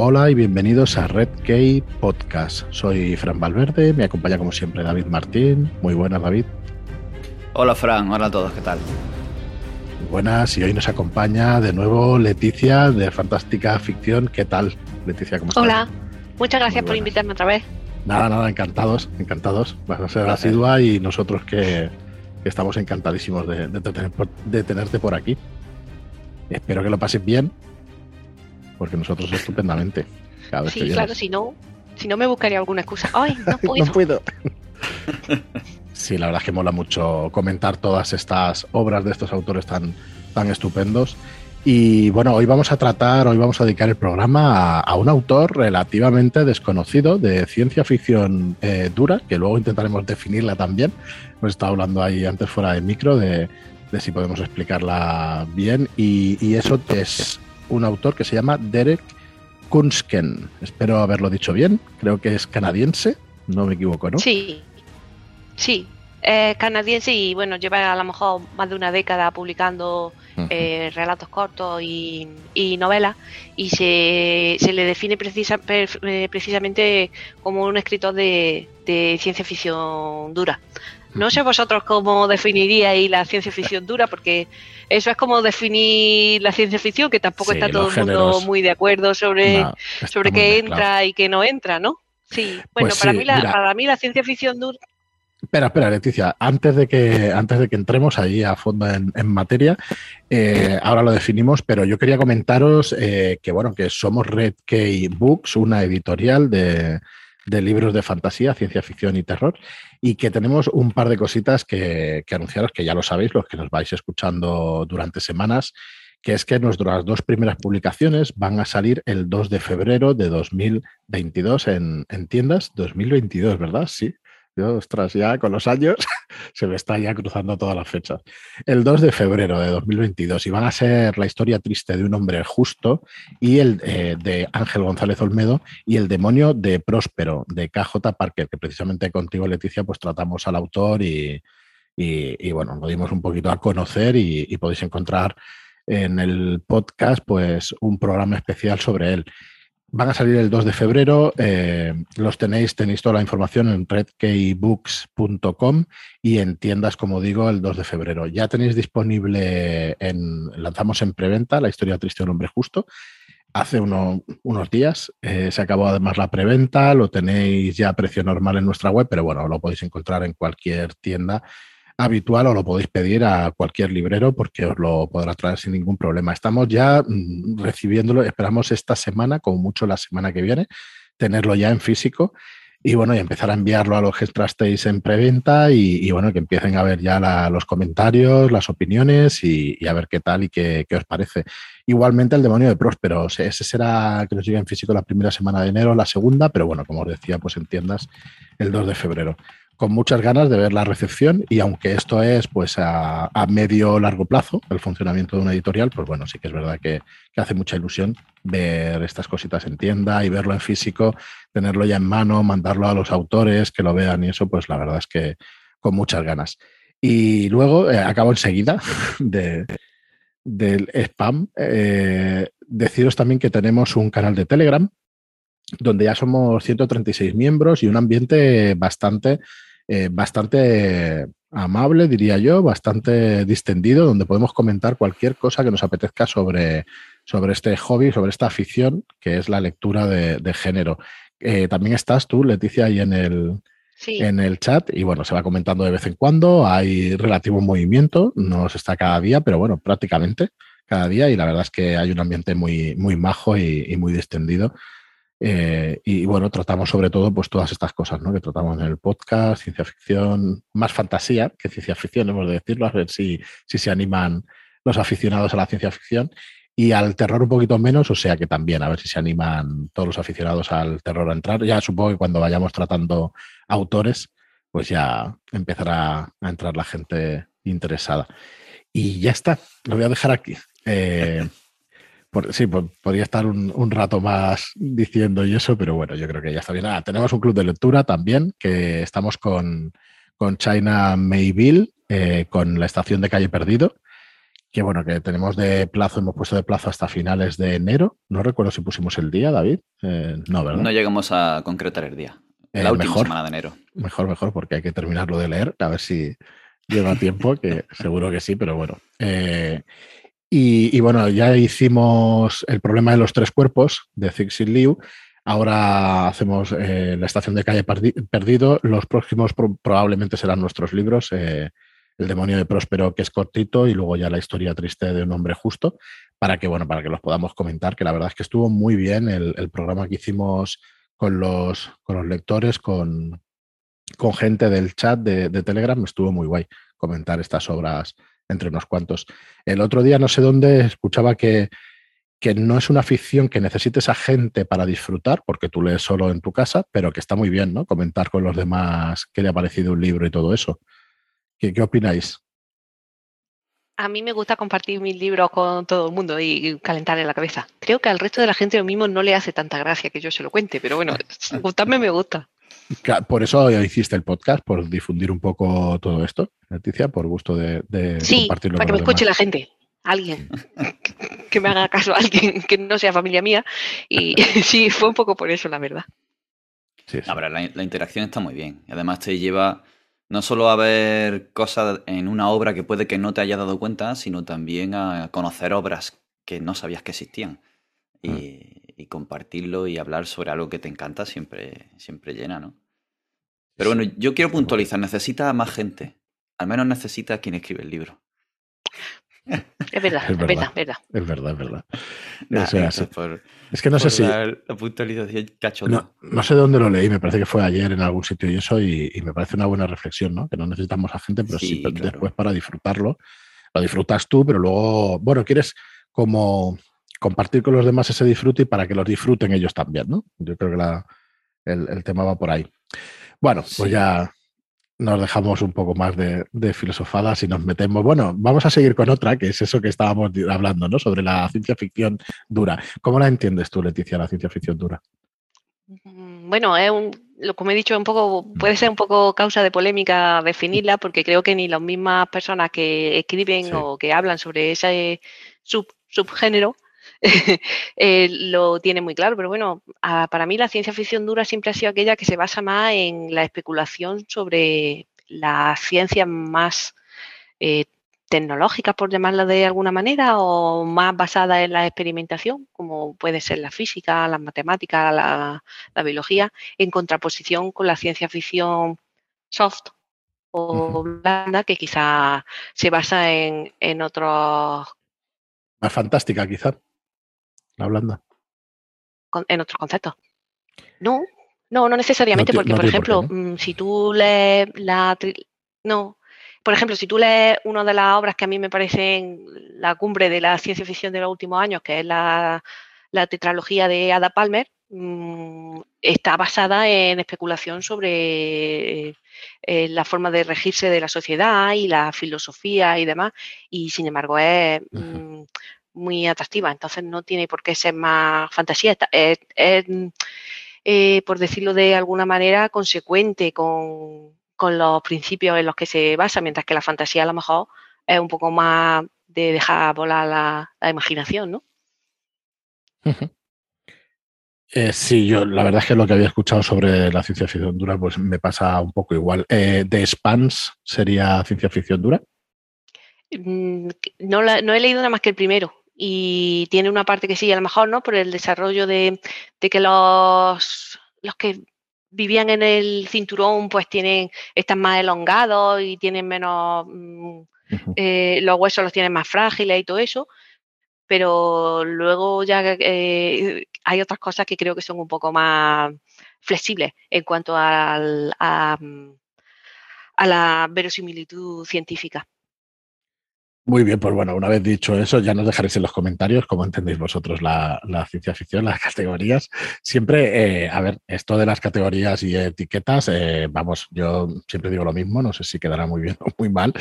Hola y bienvenidos a Red Key Podcast. Soy Fran Valverde, me acompaña como siempre David Martín. Muy buenas, David. Hola, Fran. Hola a todos, ¿qué tal? Buenas, y hoy nos acompaña de nuevo Leticia de Fantástica Ficción. ¿Qué tal, Leticia? ¿Cómo estás? Hola, muchas gracias por invitarme otra vez. Nada, nada, encantados, encantados. Vas a ser asidua y nosotros que, que estamos encantadísimos de, de, tener, de tenerte por aquí. Espero que lo pases bien, porque nosotros estupendamente. Cada vez sí, claro, si no, si no me buscaría alguna excusa. ¡Ay, no puedo! no puedo. sí, la verdad es que mola mucho comentar todas estas obras de estos autores tan, tan estupendos. Y bueno, hoy vamos a tratar, hoy vamos a dedicar el programa a, a un autor relativamente desconocido de ciencia ficción eh, dura, que luego intentaremos definirla también. Hemos estado hablando ahí antes fuera de micro de, de si podemos explicarla bien. Y, y, eso es un autor que se llama Derek Kunsken. Espero haberlo dicho bien. Creo que es canadiense, no me equivoco, ¿no? Sí, sí. Eh, canadiense y bueno, lleva a lo mejor más de una década publicando uh -huh. eh, relatos cortos y, y novelas y se, se le define precisa, eh, precisamente como un escritor de, de, ciencia ficción dura. No sé vosotros cómo definiríais la ciencia ficción dura, porque eso es como definir la ciencia ficción, que tampoco sí, está todo el mundo muy de acuerdo sobre, no, sobre qué entra claro. y qué no entra, ¿no? Sí, bueno, pues para, sí, mí la, para mí la ciencia ficción dura Espera, espera, Leticia, antes de que, antes de que entremos ahí a fondo en, en materia, eh, ahora lo definimos, pero yo quería comentaros eh, que, bueno, que somos Red Key Books, una editorial de, de, libros de fantasía, ciencia ficción y terror, y que tenemos un par de cositas que, que anunciaros, que ya lo sabéis, los que nos vais escuchando durante semanas, que es que nuestras dos primeras publicaciones van a salir el 2 de febrero de 2022 en, en tiendas. 2022, ¿verdad? Sí. Yo, ostras, ya con los años se me está ya cruzando todas las fechas. El 2 de febrero de 2022 y van a ser la historia triste de un hombre justo y el eh, de Ángel González Olmedo y el demonio de Próspero de KJ Parker, que precisamente contigo, Leticia, pues tratamos al autor y, y, bueno, lo dimos un poquito a conocer y, y podéis encontrar en el podcast pues un programa especial sobre él. Van a salir el 2 de febrero, eh, los tenéis, tenéis toda la información en redkeybooks.com y en tiendas, como digo, el 2 de febrero. Ya tenéis disponible, en, lanzamos en preventa la historia triste de un hombre justo. Hace uno, unos días eh, se acabó además la preventa, lo tenéis ya a precio normal en nuestra web, pero bueno, lo podéis encontrar en cualquier tienda habitual o lo podéis pedir a cualquier librero porque os lo podrá traer sin ningún problema. Estamos ya mm, recibiéndolo, esperamos esta semana, como mucho la semana que viene, tenerlo ya en físico y bueno, y empezar a enviarlo a los que trasteis en preventa y, y, bueno, que empiecen a ver ya la, los comentarios, las opiniones y, a ver qué tal y qué, qué, os parece. Igualmente el demonio de Próspero, ese será que nos llegue en físico la primera semana de enero, la segunda, pero bueno, como os decía, pues en tiendas el 2 de febrero con muchas ganas de ver la recepción y aunque esto es pues a, a, medio largo plazo el funcionamiento de una editorial, pues bueno, sí que es verdad que, que, hace mucha ilusión ver estas cositas en tienda y verlo en físico, tenerlo ya en mano, mandarlo a los autores que lo vean y eso, pues la verdad es que con muchas ganas. Y luego eh, acabo enseguida de, del spam. Eh, deciros también que tenemos un canal de Telegram donde ya somos 136 miembros y un ambiente bastante eh, bastante amable, diría yo, bastante distendido, donde podemos comentar cualquier cosa que nos apetezca sobre, sobre este hobby, sobre esta afición, que es la lectura de, de género. Eh, también estás tú, Leticia, ahí en el, sí. en el chat, y bueno, se va comentando de vez en cuando, hay relativo movimiento, no se está cada día, pero bueno, prácticamente cada día, y la verdad es que hay un ambiente muy, muy majo y, y muy distendido. Eh, y bueno, tratamos sobre todo pues todas estas cosas, ¿no? Que tratamos en el podcast, ciencia ficción, más fantasía que ciencia ficción, hemos de decirlo, a ver si, si se animan los aficionados a la ciencia ficción y al terror un poquito menos, o sea que también a ver si se animan todos los aficionados al terror a entrar. Ya supongo que cuando vayamos tratando autores, pues ya empezará a entrar la gente interesada. Y ya está, lo voy a dejar aquí. Eh, por, sí, por, podría estar un, un, rato más diciendo y eso, pero bueno, yo creo que ya está bien. Ah, tenemos un club de lectura también, que estamos con, con China Mayville, eh, con la estación de Calle Perdido, Que bueno, que tenemos de plazo, hemos puesto de plazo hasta finales de enero. No recuerdo si pusimos el día, David. Eh, no, ¿verdad? No llegamos a concretar el día. Eh, la última semana de enero. Mejor, mejor, porque hay que terminarlo de leer, a ver si llega tiempo, que seguro que sí, pero bueno. Eh, y, bueno, ya hicimos el problema de los tres cuerpos de Zixi Liu. Ahora hacemos la estación de calle perdido. Los próximos probablemente serán nuestros libros. El demonio de Próspero, que es cortito, y luego ya la historia triste de un hombre justo, para que, bueno, para que los podamos comentar, que la verdad es que estuvo muy bien el, programa que hicimos con los, con los lectores, con, con gente del chat de, Telegram, estuvo muy guay comentar estas obras entre unos cuantos. El otro día, no sé dónde, escuchaba que, que no es una ficción que necesites a gente para disfrutar, porque tú lees solo en tu casa, pero que está muy bien, ¿no? Comentar con los demás qué le ha parecido un libro y todo eso. ¿Qué, opináis? A mí me gusta compartir mis libros con todo el mundo y calentarle la cabeza. Creo que al resto de la gente lo mismo no le hace tanta gracia que yo se lo cuente, pero bueno, gustarme me gusta. Por eso hiciste el podcast, por difundir un poco todo esto, Leticia, por gusto de, de sí, Para que me escuche la gente, alguien, que me haga caso, alguien que no sea familia mía. Y sí, fue un poco por eso, la verdad. Sí, la, la interacción está muy bien. Además te lleva no solo a ver cosas en una obra que puede que no te haya dado cuenta, sino también a conocer obras que no sabías que existían. Y, mm. Compartirlo y hablar sobre algo que te encanta siempre, siempre llena, ¿no? Pero bueno, yo quiero puntualizar, necesita más gente. Al menos necesita quien escribe el libro. Es verdad, es verdad, verdad. Es verdad, es verdad. es que no sé si. La, no, no, sé dónde lo leí, me parece que fue ayer en algún sitio y eso, y, me parece una buena reflexión, ¿no? Que no necesitamos a gente, pero sí, después para disfrutarlo. Lo disfrutas tú, pero luego, bueno, quieres como compartir con los demás ese disfrute y para que los disfruten ellos también, ¿no? Yo creo que el, tema va por ahí. Bueno, pues ya nos dejamos un poco más de, filosofadas y nos metemos. Bueno, vamos a seguir con otra, que es eso que estábamos hablando, ¿no? Sobre la ciencia ficción dura. ¿Cómo la entiendes tú, Leticia, la ciencia ficción dura? Mm, bueno, es un, lo que me he dicho, un poco, puede ser un poco causa de polémica definirla, porque creo que ni las mismas personas que escriben o que hablan sobre ese subgénero Eh, lo tiene muy claro, pero bueno, para mí la ciencia ficción dura siempre ha sido aquella que se basa más en la especulación sobre las ciencias más eh, tecnológicas, por llamarla de alguna manera, o más basada en la experimentación, como puede ser la física, las matemáticas, la, biología, en contraposición con la ciencia ficción soft o blanda, que quizá se basa en, en otros... Más fantástica, quizá la blanda. en otros conceptos. No, no, no necesariamente, porque, por ejemplo, mm, si tú lees la. No. Por ejemplo, si tú lees una de las obras que a mí me parecen la cumbre de la ciencia ficción de los últimos años, que es la, tetralogía de Ada Palmer, mm, está basada en especulación sobre eh, la forma de regirse de la sociedad y la filosofía y demás, y sin embargo es muy atractiva, entonces no tiene por qué ser más fantasía. Es, eh, por decirlo de alguna manera, consecuente con, los principios en los que se basa, mientras que la fantasía a lo mejor es un poco más de dejar volar la, imaginación, ¿no? Eh, sí, yo la verdad es que lo que había escuchado sobre la ciencia ficción dura, pues me pasa un poco igual. Eh, ¿De Spans sería ciencia ficción dura? Mm, no, no he leído nada más que el primero y tiene una parte que sí, a lo mejor, ¿no? Por el desarrollo de, que los, los que vivían en el cinturón pues tienen, están más elongados y tienen menos, mm, eh, los huesos los tienen más frágiles y todo eso, pero luego ya eh, hay otras cosas que creo que son un poco más flexibles en cuanto al, a, a la verosimilitud científica. Muy bien, pues bueno, una vez dicho eso, ya nos dejaréis en los comentarios cómo entendéis vosotros la, ciencia ficción, las categorías. Siempre, eh, a ver, esto de las categorías y etiquetas, eh, vamos, yo siempre digo lo mismo, no sé si quedará muy bien o muy mal,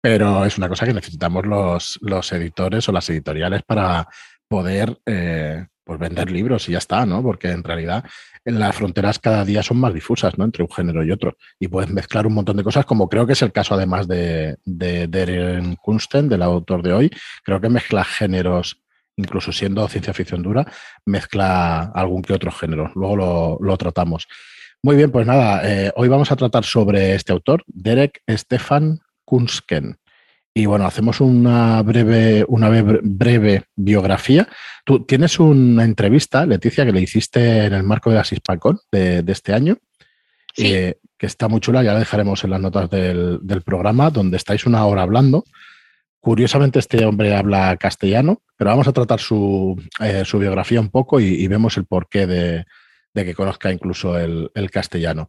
pero es una cosa que necesitamos los, los editores o las editoriales para poder, eh, pues vender libros y ya está, ¿no? Porque en realidad las fronteras cada día son más difusas, ¿no? Entre un género y otro. Y puedes mezclar un montón de cosas, como creo que es el caso además de, de Darren Kunsten, del autor de hoy. Creo que mezcla géneros, incluso siendo ciencia ficción dura, mezcla algún que otro género. Luego lo, tratamos. Muy bien, pues nada, eh, hoy vamos a tratar sobre este autor, Derek Stefan Kunsken. Y bueno, hacemos una breve, una breve biografía. Tú tienes una entrevista, Leticia, que le hiciste en el marco de la CISPACON de, este año, eh, que está muy chula, ya la dejaremos en las notas del, programa, donde estáis una hora hablando. Curiosamente, este hombre habla castellano, pero vamos a tratar su, eh, biografía un poco y, vemos el porqué de, que conozca incluso el castellano.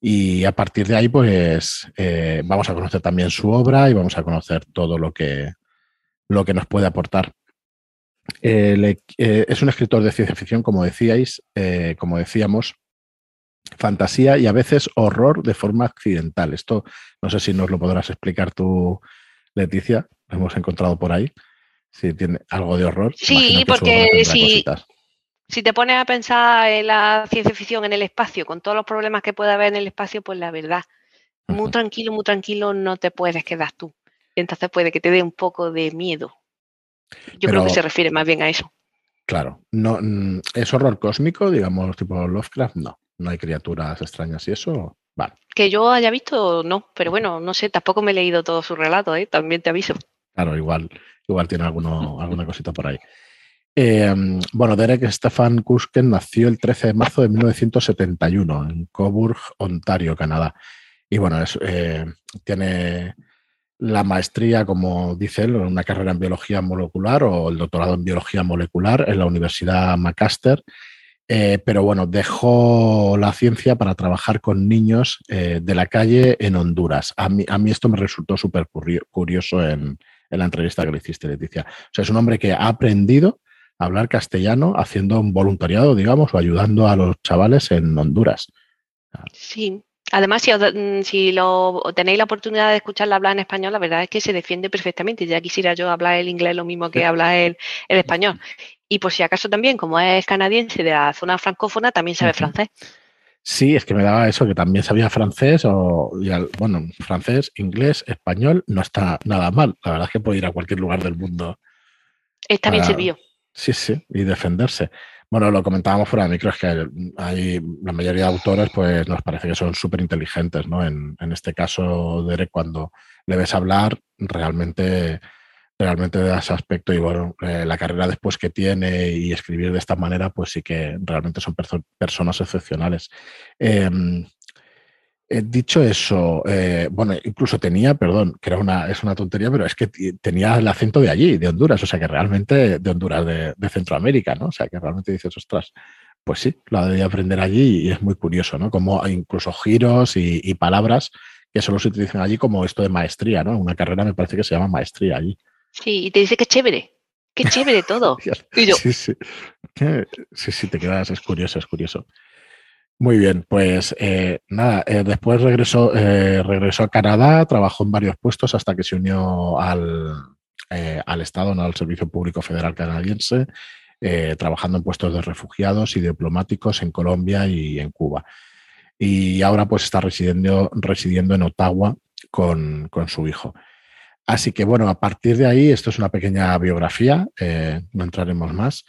Y a partir de ahí, pues eh, vamos a conocer también su obra y vamos a conocer todo lo que, lo que nos puede aportar. Eh, es un escritor de ciencia ficción, como decíais, eh, como decíamos, fantasía y a veces horror de forma accidental. Esto no sé si nos lo podrás explicar tú, Leticia. Lo hemos encontrado por ahí. Si tiene algo de horror. Sí, porque si, si te pones a pensar en la ciencia ficción en el espacio, con todos los problemas que puede haber en el espacio, pues la verdad, muy tranquilo, muy tranquilo no te puedes quedar tú. Entonces puede que te dé un poco de miedo. Yo creo que se refiere más bien a eso. Claro, no mm, es horror cósmico, digamos, tipo Lovecraft, no. No hay criaturas extrañas y eso, vale. Que yo haya visto, no, pero bueno, no sé, tampoco me he leído todo su relato, ¿eh? también te aviso. Claro, igual, igual tiene alguno, alguna cosita por ahí. Em, bueno, Derek Stefan Kusken nació el 13 de marzo de 1971 en Coburg, Ontario, Canadá. Y bueno, eh, tiene la maestría, como dice él, una carrera en biología molecular o el doctorado en biología molecular en la Universidad Macaster. Eh, pero bueno, dejó la ciencia para trabajar con niños eh, de la calle en Honduras. A mí, a mí esto me resultó súper curioso en, en, la entrevista que le hiciste, Leticia. O sea, es un hombre que ha aprendido hablar castellano haciendo un voluntariado, digamos, o ayudando a los chavales en Honduras. Sí. Además, si, mm, si lo, tenéis la oportunidad de escucharla hablar en español, la verdad es que se defiende perfectamente. Ya quisiera yo hablar el inglés lo mismo que habla el, el español. Y por si acaso también, como es canadiense de la zona francófona, también sabe francés. Sí, es que me daba eso, que también sabía francés, o, bueno, francés, inglés, español, no está nada mal. La verdad es que puede ir a cualquier lugar del mundo. Está bien servido. Sí, sí, y defenderse. Bueno, lo comentábamos fuera de micro, es que hay la mayoría de autores, pues nos parece que son súper inteligentes, ¿no? En, este caso, Derek, cuando le ves hablar, realmente, realmente ese aspecto y bueno, eh, la carrera después que tiene y escribir de esta manera, pues sí que realmente son personas excepcionales. Em, eh, dicho eso, eh, bueno, incluso tenía, perdón, que era una, es una tontería, pero es que tenía el acento de allí, de Honduras, o sea que realmente de Honduras, de, Centroamérica, ¿no? O sea que realmente dices, ostras, pues sí, lo debía aprender allí y es muy curioso, ¿no? Como incluso giros y, palabras que solo se utilizan allí como esto de maestría, ¿no? Una carrera me parece que se llama maestría allí. Sí, y te dice que chévere, qué chévere todo. Sí, sí. Sí, sí, te quedas, es curioso, es curioso. Muy bien, pues eh, nada, eh, después regresó, eh, regresó a Canadá, trabajó en varios puestos hasta que se unió al, al Estado, ¿no? al Servicio Público Federal Canadiense, trabajando en puestos de refugiados y diplomáticos en Colombia y en Cuba. Y ahora pues está residiendo, residiendo en Ottawa con, con su hijo. Así que bueno, a partir de ahí, esto es una pequeña biografía, no entraremos más.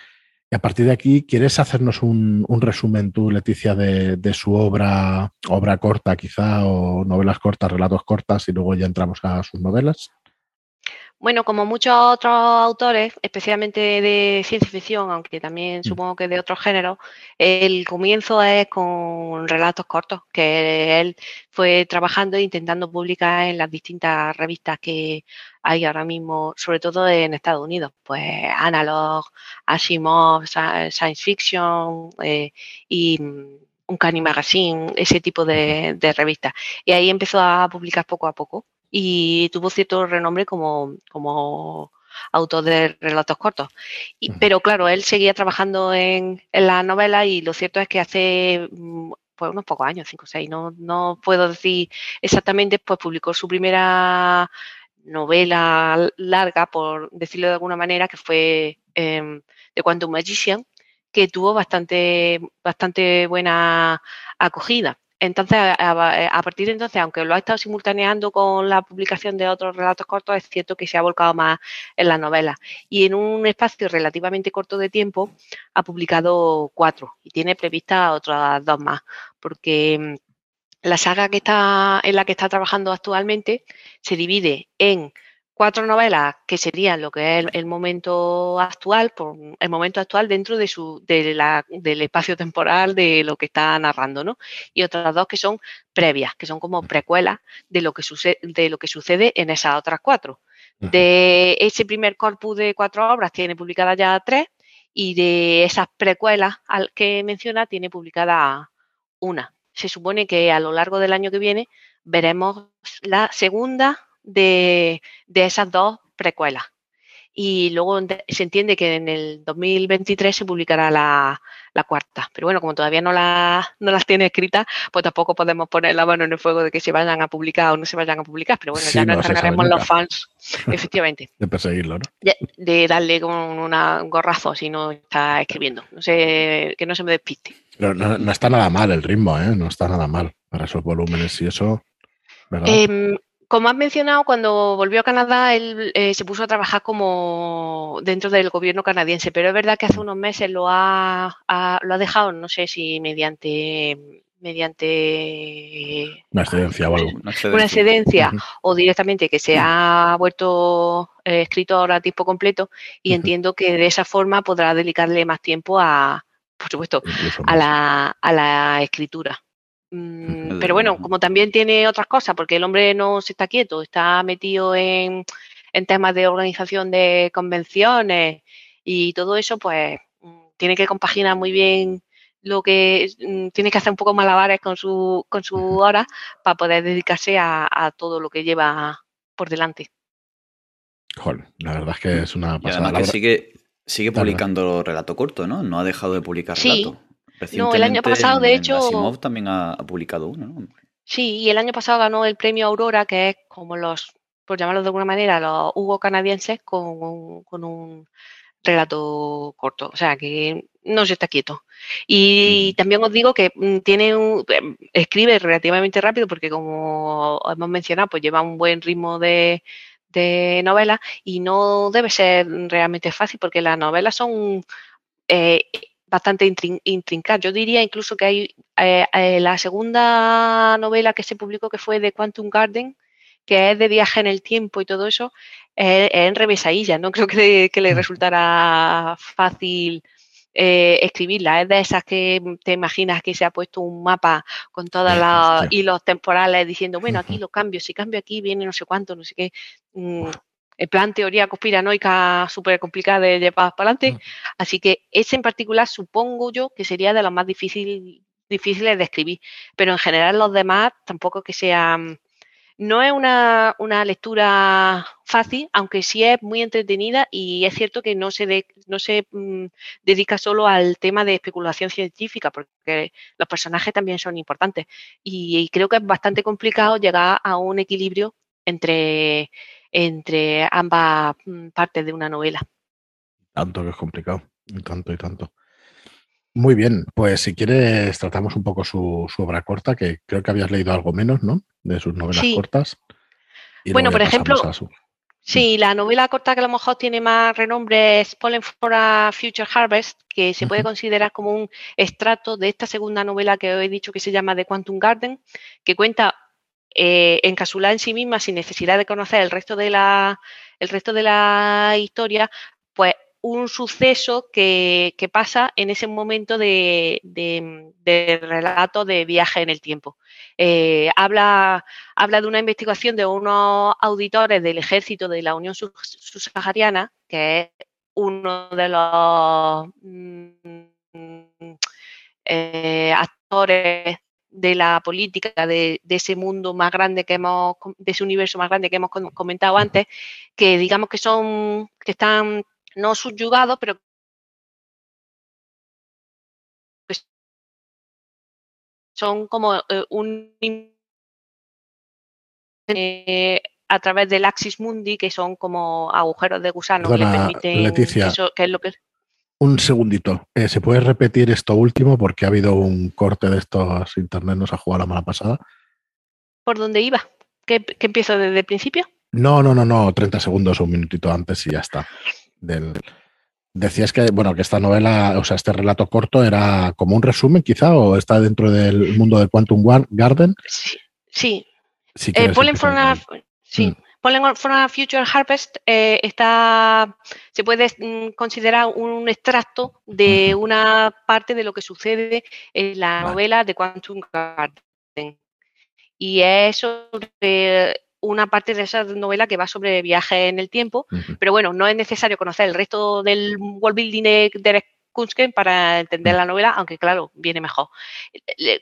Y a partir de aquí, ¿quieres hacernos un, resumen tú, Leticia, de, su obra, obra corta quizá, o novelas cortas, relatos cortas, y luego ya entramos a sus novelas? Bueno, como muchos otros autores, especialmente de ciencia ficción, aunque también mm. supongo que de otros géneros, el comienzo es con relatos cortos que él fue trabajando e intentando publicar en las distintas revistas que hay ahora mismo, sobre todo en Estados Unidos, pues Analog, Asimov, Science Fiction eh, y Uncanny Magazine, ese tipo de, de revistas. Y ahí empezó a publicar poco a poco y tuvo cierto renombre como, como autor de relatos cortos. pero claro, él seguía trabajando en, en la novela y lo cierto es que hace mm, pues unos pocos años, cinco o seis, no, no puedo decir exactamente, pues publicó su primera novela larga, por decirlo de alguna manera, que fue eh, The Quantum Magician, que tuvo bastante, bastante buena acogida. Entonces, a, partir de entonces, aunque lo ha estado simultaneando con la publicación de otros relatos cortos, es cierto que se ha volcado más en la novela. Y en un espacio relativamente corto de tiempo ha publicado cuatro y tiene previstas otras dos más, porque mm, la saga que está, en la que está trabajando actualmente se divide en cuatro novelas que serían lo que es el, momento actual, por, el momento actual dentro de su, de la, del espacio temporal de lo que está narrando, ¿no? Y otras dos que son previas, que son como precuelas de lo que sucede, de lo que sucede en esas otras cuatro. De ese primer corpus de cuatro obras tiene publicadas ya tres y de esas precuelas al que menciona tiene publicada una. Se supone que a lo largo del año que viene veremos la segunda de, esas dos precuelas. Y luego se entiende que en el 2023 se publicará la, cuarta. Pero bueno, como todavía no, la, no las tiene escritas, pues tampoco podemos poner la mano en el fuego de que se vayan a publicar o no se vayan a publicar. Pero bueno, ya nos encargaremos los fans, efectivamente. de perseguirlo, ¿no? De, darle con un gorrazo si no está escribiendo. No sé, que no se me despiste. Pero no, está nada mal el ritmo, ¿eh? No está nada mal para esos volúmenes y eso. ¿verdad? Como has mencionado, cuando volvió a Canadá, él eh, se puso a trabajar como dentro del gobierno canadiense, pero es verdad que hace unos meses lo ha, lo ha dejado, no sé si mediante mediante una excedencia o algo. Una excedencia, o directamente que se ha vuelto eh, escritor a tiempo completo y entiendo que de esa forma podrá dedicarle más tiempo a, por supuesto, a la, a la escritura. Mm, pero bueno, como también tiene otras cosas, porque el hombre no se está quieto, está metido en, temas de organización de convenciones y todo eso, pues mm, tiene que compaginar muy bien lo que mm, tiene que hacer un poco malabares con su, con su hora para poder dedicarse a, todo lo que lleva por delante. Joder, la verdad es que es una pasada. que sigue, sigue publicando relato corto, ¿no? No ha dejado de publicar relato. No, el año pasado, de hecho. Asimov también ha, publicado uno, ¿no? Sí, y el año pasado ganó el premio Aurora, que es como los, por llamarlo de alguna manera, los Hugo canadienses con un, relato corto. O sea, que no se está quieto. Y también os digo que mm, tiene un, em, escribe relativamente rápido porque como hemos mencionado, pues lleva un buen ritmo de, de novela y no debe ser realmente fácil porque las novelas son eh, bastante intrincada. Yo diría incluso que hay eh, eh, la segunda novela que se publicó, que fue de Quantum Garden, que es de viaje en el tiempo y todo eso, es, en revesadilla. No creo que, le resultara fácil eh, escribirla. Es de esas que te imaginas que se ha puesto un mapa con todos los hilos temporales diciendo, bueno, aquí lo cambio, si cambio aquí viene no sé cuánto, no sé qué. Mm, el plan teoría conspiranoica súper complicada de llevar para adelante. Mm. Así que ese en particular supongo yo que sería de los más difíciles de escribir. Pero en general los demás tampoco que sean... No es una, lectura fácil, aunque sí es muy entretenida y es cierto que no se, no se mm, dedica solo al tema de especulación científica, porque los personajes también son importantes. y creo que es bastante complicado llegar a un equilibrio entre entre ambas mm, partes de una novela. Tanto que es complicado, tanto y tanto. Muy bien, pues si quieres tratamos un poco su, obra corta, que creo que habías leído algo menos, ¿no? De sus novelas cortas. bueno, por ejemplo, sí, la novela corta que a lo mejor tiene más renombre es Pollen for a Future Harvest, que se puede considerar como un extracto de esta segunda novela que he dicho que se llama The Quantum Garden, que cuenta eh, encapsulada en sí misma sin necesidad de conocer el resto de la, el resto de la historia, pues un suceso que, pasa en ese momento de, relato de viaje en el tiempo. Eh, habla, habla de una investigación de unos auditores del ejército de la Unión Subsahariana, que es uno de los mm, eh, actores de la política, de, ese mundo más grande que hemos, de ese universo más grande que hemos comentado antes, que digamos que son, que están no subyugados, pero son como eh, un eh, a través del Axis Mundi, que son como agujeros de gusano que permiten Leticia, que es lo que Un segundito. Eh, ¿Se puede repetir esto último? Porque ha habido un corte de estos internet, nos ha jugado la mala pasada. ¿Por dónde iba? ¿Que, empiezo desde el principio? No, no, no, no. 30 segundos o un minutito antes y ya está. Decías que, bueno, que esta novela, o sea, este relato corto era como un resumen, quizá, o está dentro del mundo de Quantum Garden. Sí. sí. Eh, sí. Mm. Pollen from a Future Harvest eh, está, se puede mm, considerar un extracto de una parte de lo que sucede en la novela de Quantum Garden. Y es sobre una parte de esa novela que va sobre viajes en el tiempo, pero bueno, no es necesario conocer el resto del world building de Derek Kunsken para entender la novela, aunque claro, viene mejor.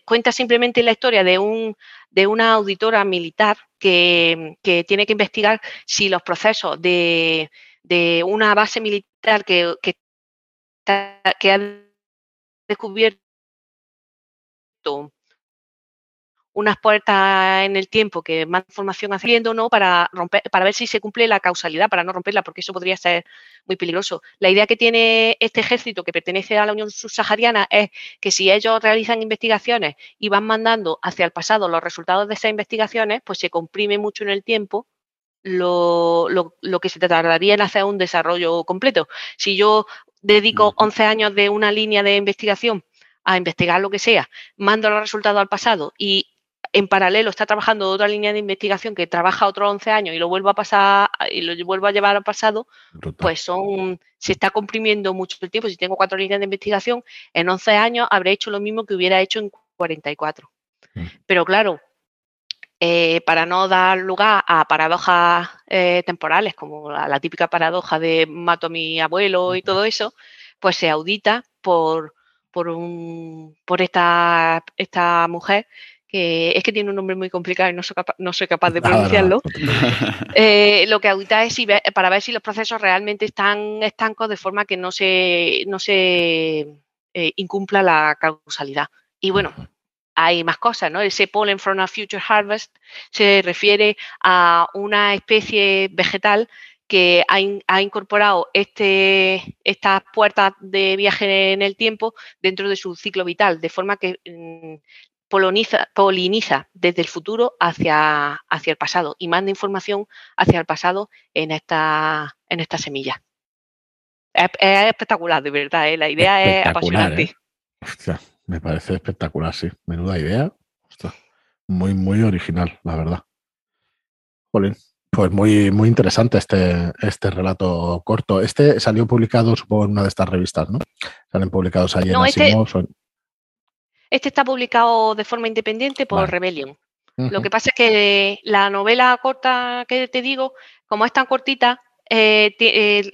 Cuenta simplemente la historia de, un, de una auditora militar que, tiene que investigar si los procesos de, una base militar que, que, que ha descubierto unas puertas en el tiempo que más información haciendo, ¿no? Para romper, para ver si se cumple la causalidad, para no romperla, porque eso podría ser muy peligroso. La idea que tiene este ejército que pertenece a la Unión Subsahariana es que si ellos realizan investigaciones y van mandando hacia el pasado los resultados de esas investigaciones, pues se comprime mucho en el tiempo lo, lo, que se tardaría en hacer un desarrollo completo. Si yo dedico 11 años de una línea de investigación a investigar lo que sea, mando los resultados al pasado y en paralelo está trabajando otra línea de investigación que trabaja otros 11 años y lo vuelvo a pasar y lo vuelvo a llevar al pasado, pues son se está comprimiendo mucho el tiempo. Si tengo cuatro líneas de investigación, en 11 años habré hecho lo mismo que hubiera hecho en 44. Mm. Pero claro, eh, para no dar lugar a paradojas eh, temporales, como la, típica paradoja de mato a mi abuelo y todo eso, pues se audita por, por, un, por esta, esta mujer es que tiene un nombre muy complicado y no soy capaz, de pronunciarlo, eh, lo que audita es para ver si los procesos realmente están estancos de forma que no se, no se eh, incumpla la causalidad. Y bueno, hay más cosas, ¿no? Ese pollen from a future harvest se refiere a una especie vegetal que ha, incorporado este, estas puertas de viaje en el tiempo dentro de su ciclo vital, de forma que mm, poliniza, poliniza desde el futuro hacia, hacia el pasado y manda información hacia el pasado en esta, en esta semilla. Es, espectacular, de verdad, ¿eh? la idea es apasionante. ¿eh? me parece espectacular, sí. Menuda idea. muy, muy original, la verdad. Pues muy, muy interesante este, este relato corto. Este salió publicado, supongo, en una de estas revistas, ¿no? Salen publicados ahí en este Asimov. Este está publicado de forma independiente por Rebellion. Lo que pasa es que la novela corta que te digo, como es tan cortita, eh,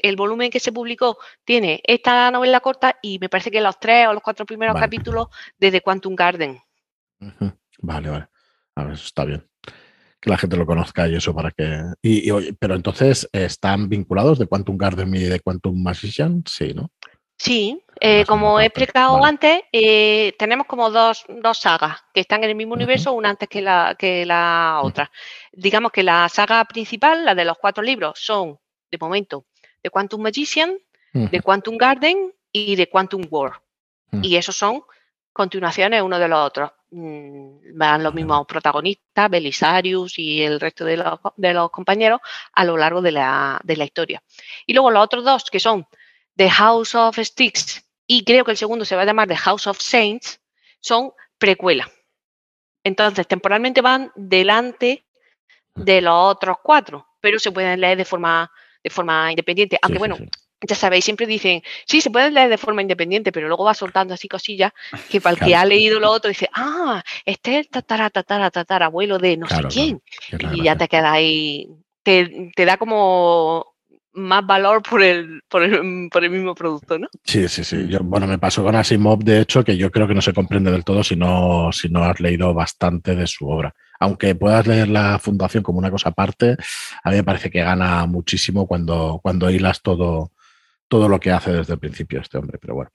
el, volumen que se publicó tiene esta novela corta y me parece que los tres o los cuatro primeros capítulos desde Quantum Garden. Vale, vale. A ver, eso está bien. Que la gente lo conozca y eso para que. Y, pero entonces, ¿están vinculados de Quantum Garden y de Quantum Magician? Sí, ¿no? Sí, eh, como he explicado antes, eh, tenemos como dos, sagas que están en el mismo universo, una antes que la, que la otra. Digamos que la saga principal, la de los cuatro libros, son, de momento, de Quantum Magician, de Quantum Garden y de Quantum War. Y esos son continuaciones uno de los otros. Mm, van los mismos protagonistas, Belisarius y el resto de los, de los compañeros a lo largo de la, de la historia. Y luego los otros dos, que son The House of Sticks y creo que el segundo se va a llamar The House of Saints, son precuela. Entonces, temporalmente van delante de los otros cuatro, pero se pueden leer de forma, de forma independiente. Aunque bueno, ya sabéis, siempre dicen, sí, se pueden leer de forma independiente, pero luego va soltando así cosillas que para el que ha leído lo otro dice, ah, este es el tatara, tatara, tatara, abuelo de no sé quién. y ya te queda ahí, te, te da como más valor por el, por el, por el, mismo producto, ¿no? Sí, sí, sí. Yo, bueno, me pasó con Asimov, de hecho, que yo creo que no se comprende del todo si no, si no has leído bastante de su obra. Aunque puedas leer la fundación como una cosa aparte, a mí me parece que gana muchísimo cuando, cuando hilas todo, todo lo que hace desde el principio este hombre. Pero bueno,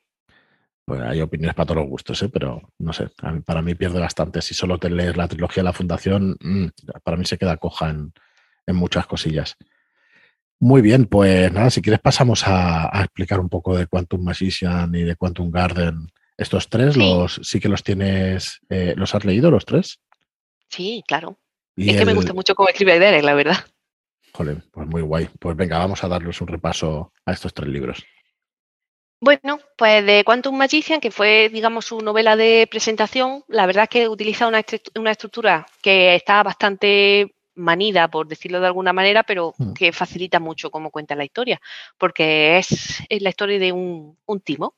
pues hay opiniones para todos los gustos, ¿eh? pero no sé, para mí pierde bastante. Si solo te lees la trilogía de la fundación, mm, para mí se queda coja en, en muchas cosillas. Muy bien, pues nada, si quieres pasamos a, explicar un poco de Quantum Magician y de Quantum Garden. Estos tres, sí. los sí que los tienes, eh, ¿los has leído los tres? Sí, claro. es que me gusta mucho cómo escribe Derek, la verdad. Joder, pues muy guay. Pues venga, vamos a darles un repaso a estos tres libros. Bueno, pues de Quantum Magician, que fue, digamos, su novela de presentación, la verdad es que utiliza una, una estructura que está bastante manida, por decirlo de alguna manera, pero mm. que facilita mucho cómo cuenta la historia, porque es, la historia de un, timo.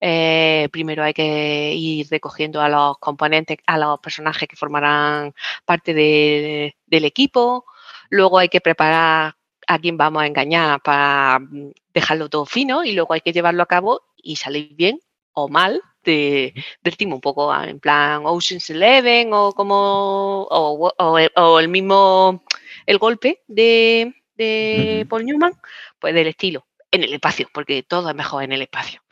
Eh, primero hay que ir recogiendo a los componentes, a los personajes que formarán parte del equipo, luego hay que preparar a quién vamos a engañar para mm, dejarlo todo fino y luego hay que llevarlo a cabo y salir bien o mal de, del timo, un poco en plan Ocean's Eleven o como o, el mismo el golpe de, de Paul Newman, pues del estilo, en el espacio, porque todo es mejor en el espacio.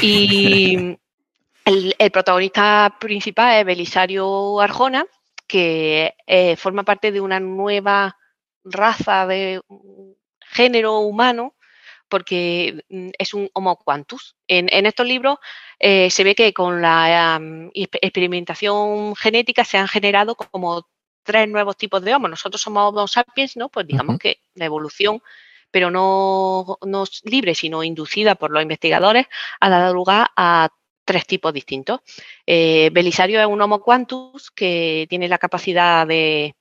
Y el, protagonista principal es Belisario Arjona, que eh, forma parte de una nueva raza de género humano porque mm, es un Homo quantus. En, estos libros eh, se ve que con la experimentación genética se han generado como tres nuevos tipos de Homo. Nosotros somos Homo sapiens, ¿no? Pues digamos que la evolución, pero no, no libre, sino inducida por los investigadores, ha dado lugar a tres tipos distintos. Eh, Belisario es un Homo quantus que tiene la capacidad de,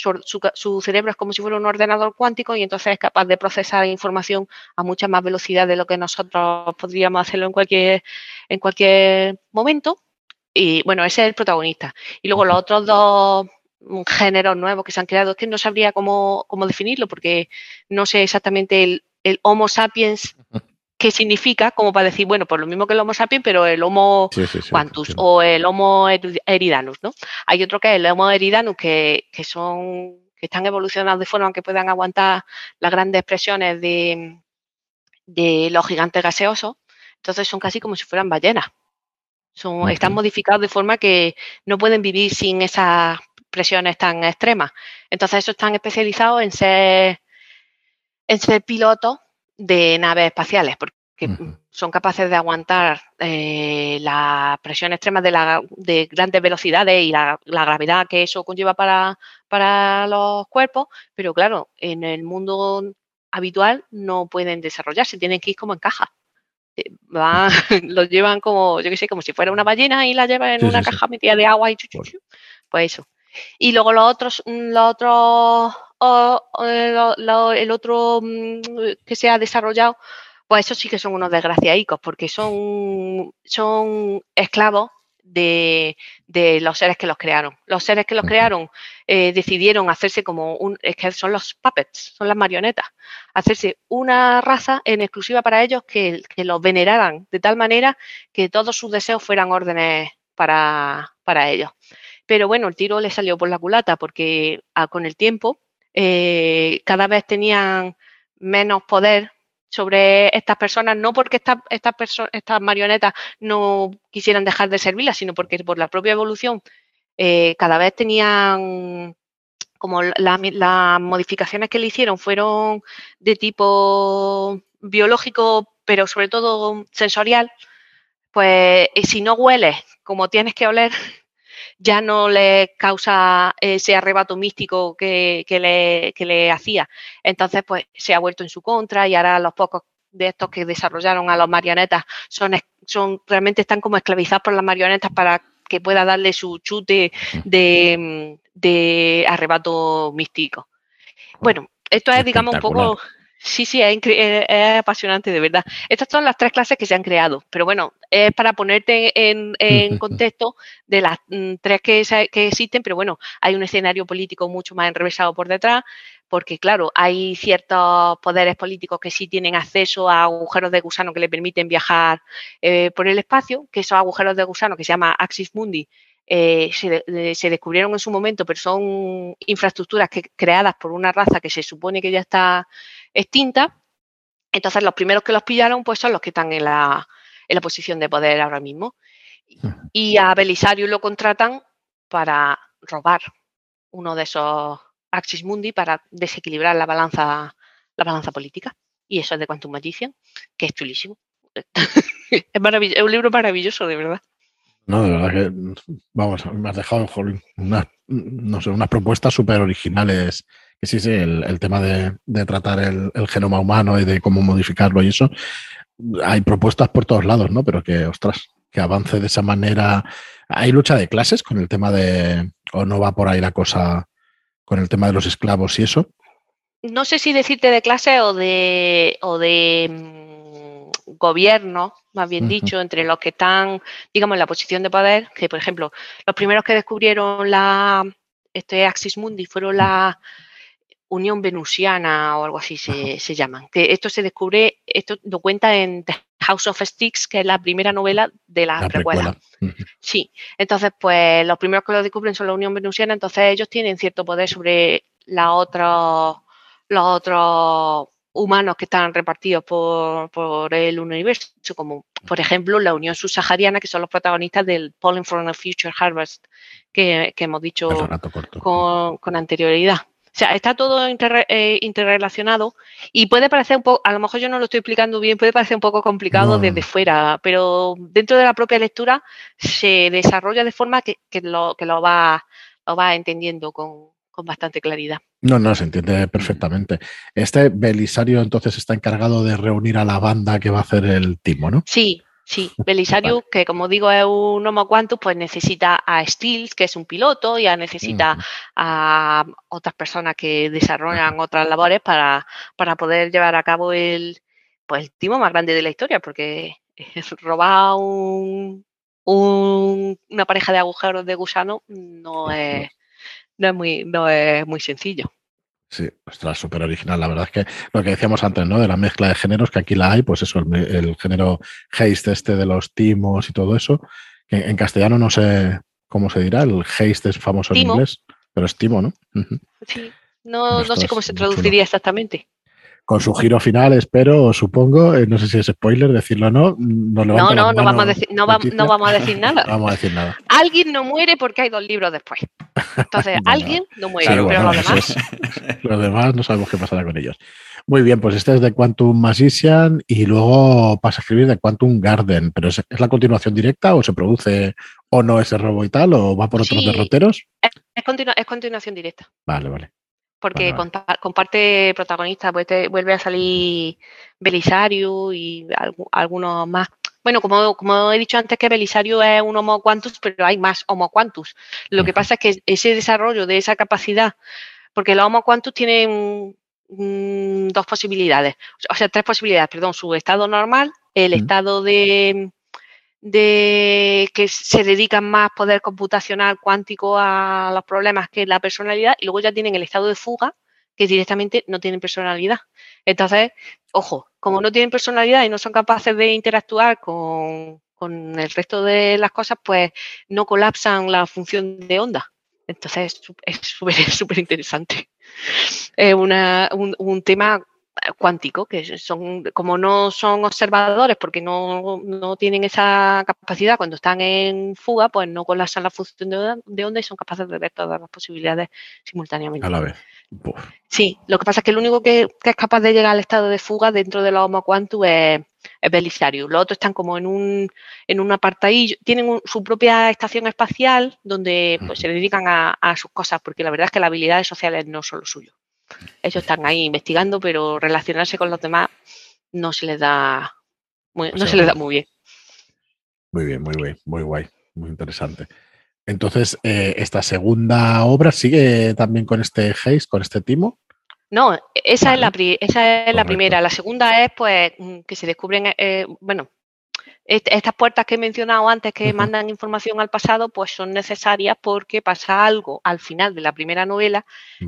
su, cerebro es como si fuera un ordenador cuántico y entonces es capaz de procesar información a mucha más velocidad de lo que nosotros podríamos hacerlo en cualquier, en cualquier momento. Y bueno, ese es el protagonista. Y luego los otros dos géneros nuevos que se han creado, es que no sabría cómo, cómo definirlo porque no sé exactamente el, el Homo sapiens qué significa, como para decir, bueno, pues lo mismo que el Homo sapiens, pero el Homo quantus o el Homo eridanus, ¿no? Hay otro que es el Homo eridanus, que, son, que están evolucionados de forma que puedan aguantar las grandes presiones de, de los gigantes gaseosos. Entonces son casi como si fueran ballenas. Son, Están modificados de forma que no pueden vivir sin esas presiones tan extremas. Entonces, esos están especializados en ser, en ser pilotos de naves espaciales, porque son capaces de aguantar eh, la presión extrema de, la, de grandes velocidades y la, gravedad que eso conlleva para, para los cuerpos, pero claro, en el mundo habitual no pueden desarrollarse, tienen que ir como en caja. Eh, los llevan como, yo qué sé, como si fuera una ballena y la llevan en una caja metida de agua y chuchu, pues eso. Y luego los otros, los otros o, el otro mm, que se ha desarrollado, pues esos sí que son unos desgraciadicos, porque son, son esclavos de, los seres que los crearon. Los seres que los crearon eh, decidieron hacerse como un, es que son los puppets, son las marionetas, hacerse una raza en exclusiva para ellos que, los veneraran de tal manera que todos sus deseos fueran órdenes para, para ellos. Pero bueno, el tiro le salió por la culata porque ah, con el tiempo eh, cada vez tenían menos poder sobre estas personas, no porque estas, estas marionetas no quisieran dejar de servirlas, sino porque por la propia evolución eh, cada vez tenían como las modificaciones que le hicieron fueron de tipo biológico, pero sobre todo sensorial, pues si no hueles como tienes que oler, ya no le causa ese arrebato místico que, le, le hacía. Entonces, pues se ha vuelto en su contra y ahora los pocos de estos que desarrollaron a las marionetas son, son realmente están como esclavizados por las marionetas para que pueda darle su chute de, de arrebato místico. Bueno, esto es, digamos, un poco Sí, sí, es, apasionante, de verdad. Estas son las tres clases que se han creado, pero bueno, es para ponerte en, contexto de las mm, tres que, existen, pero bueno, hay un escenario político mucho más enrevesado por detrás, porque claro, hay ciertos poderes políticos que sí tienen acceso a agujeros de gusano que le permiten viajar eh, por el espacio, que esos agujeros de gusano que se llama Axis Mundi eh, se, descubrieron en su momento, pero son infraestructuras que, creadas por una raza que se supone que ya está extinta. Entonces, los primeros que los pillaron, pues son los que están en la, en la posición de poder ahora mismo. Y a Belisario lo contratan para robar uno de esos Axis Mundi para desequilibrar la balanza la balanza política. Y eso es de Quantum Magician, que es chulísimo. es, un libro maravilloso, de verdad. No, de verdad que, vamos, me has dejado unas, no sé, unas propuestas súper originales. Que sí, sí, el, tema de, tratar el, genoma humano y de cómo modificarlo y eso. Hay propuestas por todos lados, ¿no? Pero que, ostras, que avance de esa manera. ¿Hay lucha de clases con el tema de, o no va por ahí la cosa con el tema de los esclavos y eso? No sé si decirte de clase o de, o de mm, gobierno, más bien dicho, entre los que están, digamos, en la posición de poder, que por ejemplo, los primeros que descubrieron la, este Axis Mundi fueron la Unión Venusiana o algo así se, se, llaman. Que esto se descubre, esto lo cuenta en The House of Sticks, que es la primera novela de la, precuela. Sí, entonces pues los primeros que lo descubren son la Unión Venusiana, entonces ellos tienen cierto poder sobre la otra, los otros humanos que están repartidos por, el universo, como por ejemplo la Unión Subsahariana, que son los protagonistas del Pollen from a Future Harvest que, hemos dicho con, anterioridad. O sea, está todo eh, interrelacionado y puede parecer un poco, a lo mejor yo no lo estoy explicando bien, puede parecer un poco complicado desde fuera, pero dentro de la propia lectura se desarrolla de forma que, lo, que lo, va, lo va entendiendo con, con bastante claridad. No, no, se entiende perfectamente. Este Belisario entonces está encargado de reunir a la banda que va a hacer el timo, ¿no? Sí, sí. Belisario, que como digo es un Homo Quantus, pues necesita a Stills, que es un piloto, ya necesita a otras personas que desarrollan otras labores para, para poder llevar a cabo el, pues, el timo más grande de la historia, porque robar un, una pareja de agujeros de gusano no es no es muy, no es muy sencillo. Sí, ostras, súper original. La verdad es que lo que decíamos antes, ¿no? De la mezcla de géneros, que aquí la hay, pues eso, el, género haste este de los timos y todo eso. Que en castellano no sé cómo se dirá, el haste es famoso en inglés, pero es timo, ¿no? Sí, no, no sé cómo se traduciría exactamente con su giro final, espero, supongo, eh, no sé si es spoiler decirlo o no. No, no, no, no, vamos a decir, no, vamos a decir nada. vamos a decir nada. Alguien no muere porque hay dos libros después. Entonces, alguien no muere, pero los demás. los demás no sabemos qué pasará con ellos. Muy bien, pues este es de Quantum Magician y luego pasa a escribir de Quantum Garden. ¿Pero es, la continuación directa o se produce o no ese robo y tal o va por otros derroteros? Es, es continuación directa. Vale, vale porque comparte protagonistas, vuelve a salir Belisario y algunos más. Bueno, como, como, he dicho antes que Belisario es un Homo Quantus, pero hay más Homo Quantus. Lo que pasa es que ese desarrollo de esa capacidad, porque los Homo Quantus tienen dos posibilidades, o sea, tres posibilidades, perdón, su estado normal, el estado de, de que se dedican más poder computacional cuántico a los problemas que la personalidad y luego ya tienen el estado de fuga que directamente no tienen personalidad. Entonces, ojo, como no tienen personalidad y no son capaces de interactuar con, el resto de las cosas, pues no colapsan la función de onda. Entonces, es súper interesante. Es un, un tema cuántico, que son, como no son observadores porque no, tienen esa capacidad cuando están en fuga, pues no colapsan la función de onda, y son capaces de ver todas las posibilidades simultáneamente. A la vez. Sí, lo que pasa es que el único que, es capaz de llegar al estado de fuga dentro de los Homo Quantum es, es Belisario. Los otros están como en un, en un apartadillo, tienen su propia estación espacial donde pues, se dedican a, a, sus cosas, porque la verdad es que las habilidades sociales no son lo suyo. Ellos están ahí investigando, pero relacionarse con los demás no se les da muy, no se les da muy bien. Muy bien, muy bien, muy guay, muy interesante. Entonces, eh, ¿esta segunda obra sigue también con este Haze, con este timo? No, esa es la, esa es la primera. La segunda es, pues, mm, que se descubren, eh, bueno, estas puertas que he mencionado antes que mandan información al pasado, pues son necesarias porque pasa algo al final de la primera novela